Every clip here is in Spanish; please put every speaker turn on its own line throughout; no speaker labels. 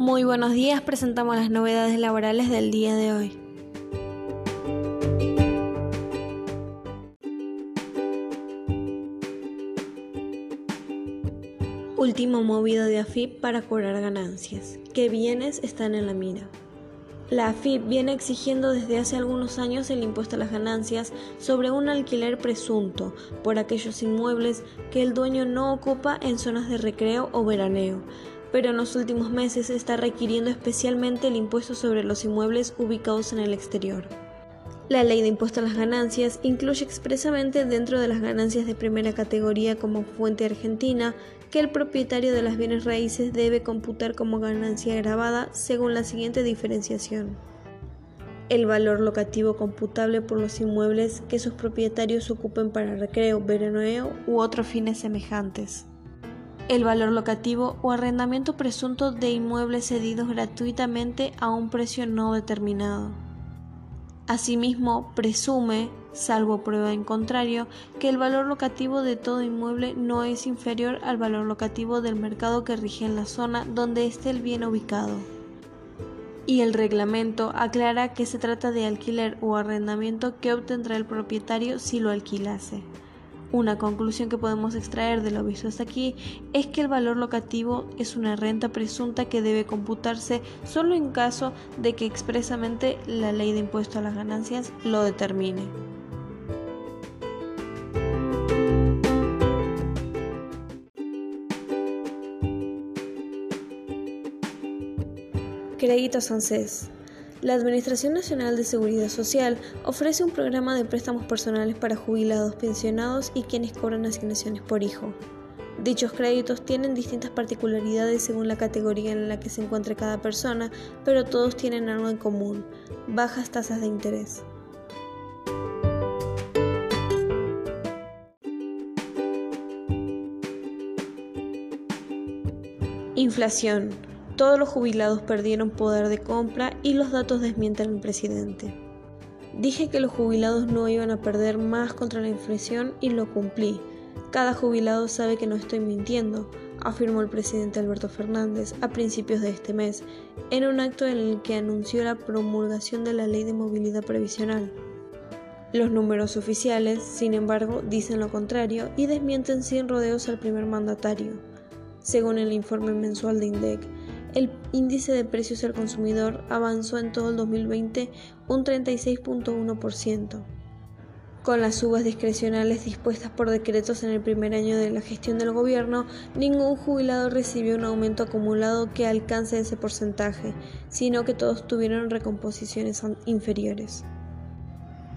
Muy buenos días, presentamos las novedades laborales del día de hoy. Último movido de AFIP para cobrar ganancias. ¿Qué bienes están en la mira? La AFIP viene exigiendo desde hace algunos años el impuesto a las ganancias sobre un alquiler presunto por aquellos inmuebles que el dueño no ocupa en zonas de recreo o veraneo, pero en los últimos meses está requiriendo especialmente el impuesto sobre los inmuebles ubicados en el exterior. La ley de impuesto a las ganancias incluye expresamente dentro de las ganancias de primera categoría como fuente argentina que el propietario de las bienes raíces debe computar como ganancia grabada según la siguiente diferenciación. El valor locativo computable por los inmuebles que sus propietarios ocupen para recreo, veraneo u otros fines semejantes el valor locativo o arrendamiento presunto de inmuebles cedidos gratuitamente a un precio no determinado. Asimismo, presume, salvo prueba en contrario, que el valor locativo de todo inmueble no es inferior al valor locativo del mercado que rige en la zona donde esté el bien ubicado. Y el reglamento aclara que se trata de alquiler o arrendamiento que obtendrá el propietario si lo alquilase. Una conclusión que podemos extraer de lo visto hasta aquí es que el valor locativo es una renta presunta que debe computarse solo en caso de que expresamente la ley de impuesto a las ganancias lo determine. Créditos ANSES la Administración Nacional de Seguridad Social ofrece un programa de préstamos personales para jubilados, pensionados y quienes cobran asignaciones por hijo. Dichos créditos tienen distintas particularidades según la categoría en la que se encuentre cada persona, pero todos tienen algo en común, bajas tasas de interés. Inflación todos los jubilados perdieron poder de compra y los datos desmienten al presidente. Dije que los jubilados no iban a perder más contra la inflación y lo cumplí. Cada jubilado sabe que no estoy mintiendo, afirmó el presidente Alberto Fernández a principios de este mes, en un acto en el que anunció la promulgación de la Ley de Movilidad Previsional. Los números oficiales, sin embargo, dicen lo contrario y desmienten sin rodeos al primer mandatario. Según el informe mensual de INDEC, el índice de precios al consumidor avanzó en todo el 2020 un 36.1%. Con las subas discrecionales dispuestas por decretos en el primer año de la gestión del gobierno, ningún jubilado recibió un aumento acumulado que alcance ese porcentaje, sino que todos tuvieron recomposiciones inferiores.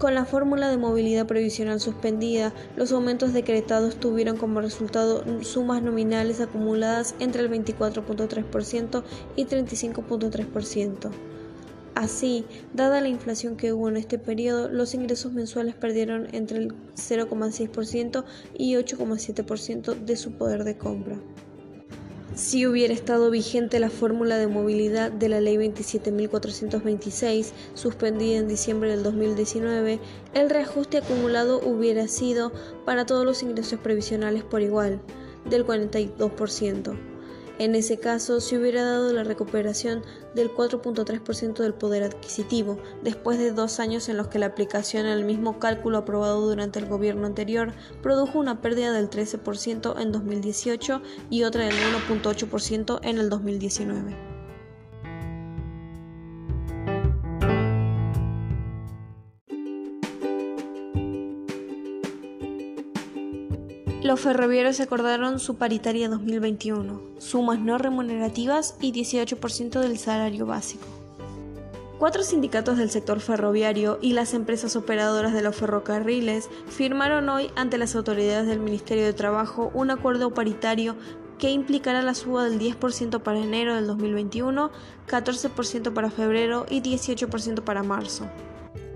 Con la fórmula de movilidad previsional suspendida, los aumentos decretados tuvieron como resultado sumas nominales acumuladas entre el 24.3% y 35.3%. Así, dada la inflación que hubo en este periodo, los ingresos mensuales perdieron entre el 0,6% y 8,7% de su poder de compra. Si hubiera estado vigente la fórmula de movilidad de la Ley 27.426, suspendida en diciembre del 2019, el reajuste acumulado hubiera sido para todos los ingresos previsionales por igual, del 42%. En ese caso, se hubiera dado la recuperación del 4.3% del poder adquisitivo, después de dos años en los que la aplicación al mismo cálculo aprobado durante el gobierno anterior produjo una pérdida del 13% en 2018 y otra del 1.8% en el 2019. Los ferroviarios acordaron su paritaria 2021, sumas no remunerativas y 18% del salario básico. Cuatro sindicatos del sector ferroviario y las empresas operadoras de los ferrocarriles firmaron hoy ante las autoridades del Ministerio de Trabajo un acuerdo paritario que implicará la suba del 10% para enero del 2021, 14% para febrero y 18% para marzo.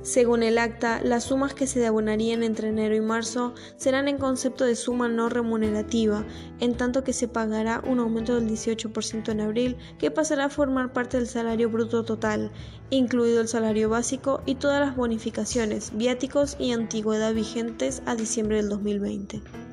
Según el acta, las sumas que se abonarían entre enero y marzo serán en concepto de suma no remunerativa, en tanto que se pagará un aumento del 18% en abril que pasará a formar parte del salario bruto total, incluido el salario básico y todas las bonificaciones, viáticos y antigüedad vigentes a diciembre del 2020.